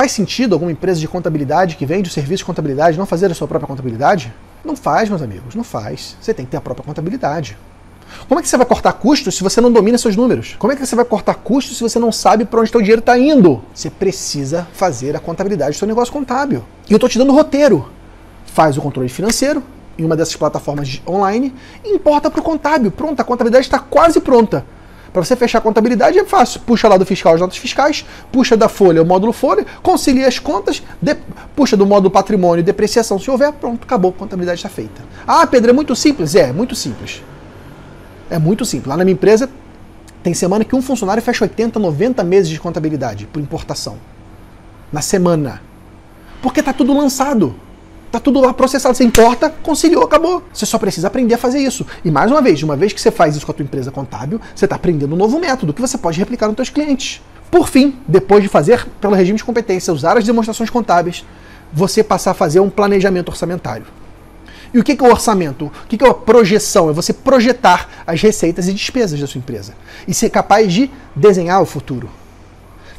Faz sentido alguma empresa de contabilidade que vende o serviço de contabilidade não fazer a sua própria contabilidade? Não faz, meus amigos, não faz. Você tem que ter a própria contabilidade. Como é que você vai cortar custos se você não domina seus números? Como é que você vai cortar custos se você não sabe para onde seu dinheiro está indo? Você precisa fazer a contabilidade do seu negócio contábil. E eu estou te dando roteiro. Faz o controle financeiro em uma dessas plataformas online e importa para o contábil. Pronto, a contabilidade está quase pronta. Para você fechar a contabilidade é fácil. Puxa lá do fiscal as notas fiscais, puxa da folha o módulo folha, concilia as contas, de, puxa do módulo patrimônio depreciação se houver, pronto, acabou, a contabilidade está feita. Ah, Pedro, é muito simples? É, muito simples. É muito simples. Lá na minha empresa, tem semana que um funcionário fecha 80, 90 meses de contabilidade por importação. Na semana. Porque tá tudo lançado. Tá tudo lá processado. Você importa, conciliou, acabou. Você só precisa aprender a fazer isso. E mais uma vez, uma vez que você faz isso com a tua empresa contábil, você está aprendendo um novo método que você pode replicar nos seus clientes. Por fim, depois de fazer pelo regime de competência, usar as demonstrações contábeis, você passar a fazer um planejamento orçamentário. E o que é o orçamento? O que é a projeção? É você projetar as receitas e despesas da sua empresa e ser capaz de desenhar o futuro.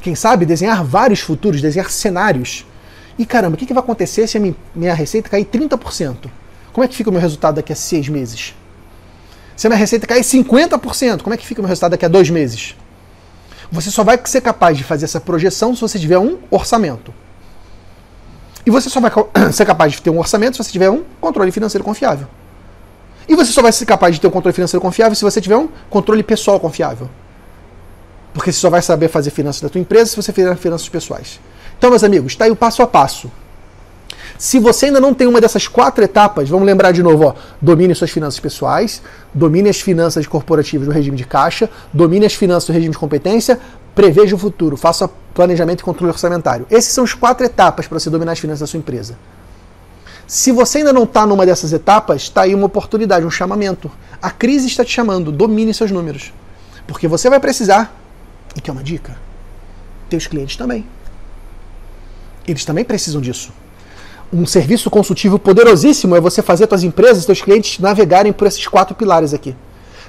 Quem sabe desenhar vários futuros, desenhar cenários. E caramba, o que vai acontecer se a minha receita cair 30%? Como é que fica o meu resultado daqui a seis meses? Se a minha receita cair 50%, como é que fica o meu resultado daqui a dois meses? Você só vai ser capaz de fazer essa projeção se você tiver um orçamento. E você só vai ser capaz de ter um orçamento se você tiver um controle financeiro confiável. E você só vai ser capaz de ter um controle financeiro confiável se você tiver um controle pessoal confiável. Porque você só vai saber fazer finanças da tua empresa se você fizer finanças pessoais. Então, meus amigos, está aí o passo a passo. Se você ainda não tem uma dessas quatro etapas, vamos lembrar de novo, ó, domine suas finanças pessoais, domine as finanças corporativas do regime de caixa, domine as finanças do regime de competência, preveja o futuro, faça planejamento e controle orçamentário. Essas são as quatro etapas para você dominar as finanças da sua empresa. Se você ainda não está numa dessas etapas, está aí uma oportunidade, um chamamento. A crise está te chamando, domine seus números. Porque você vai precisar, e que é uma dica, teus clientes também. Eles também precisam disso. Um serviço consultivo poderosíssimo é você fazer suas empresas, seus clientes navegarem por esses quatro pilares aqui.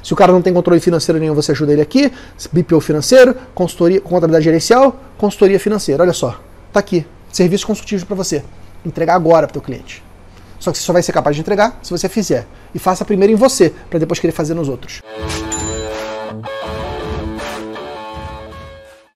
Se o cara não tem controle financeiro nenhum, você ajuda ele aqui. BPO financeiro, consultoria, contabilidade gerencial, consultoria financeira. Olha só, tá aqui. Serviço consultivo para você. Entregar agora para o cliente. Só que você só vai ser capaz de entregar se você fizer. E faça primeiro em você, para depois querer fazer nos outros.